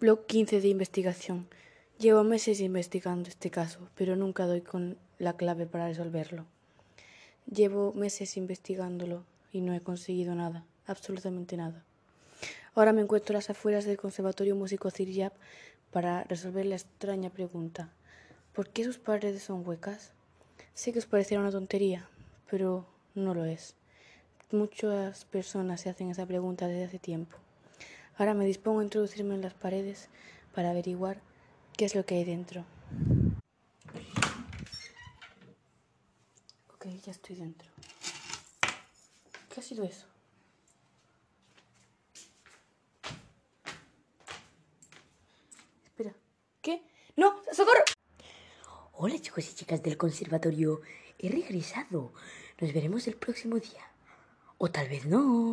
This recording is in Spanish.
Blog 15 de investigación. Llevo meses investigando este caso, pero nunca doy con la clave para resolverlo. Llevo meses investigándolo y no he conseguido nada, absolutamente nada. Ahora me encuentro a las afueras del Conservatorio Músico Ciryap para resolver la extraña pregunta. ¿Por qué sus paredes son huecas? Sé que os parecerá una tontería, pero no lo es. Muchas personas se hacen esa pregunta desde hace tiempo. Ahora me dispongo a introducirme en las paredes para averiguar qué es lo que hay dentro. Ok, ya estoy dentro. ¿Qué ha sido eso? Espera, ¿qué? ¡No! ¡Socorro! Hola chicos y chicas del conservatorio, he regresado. Nos veremos el próximo día. O tal vez no.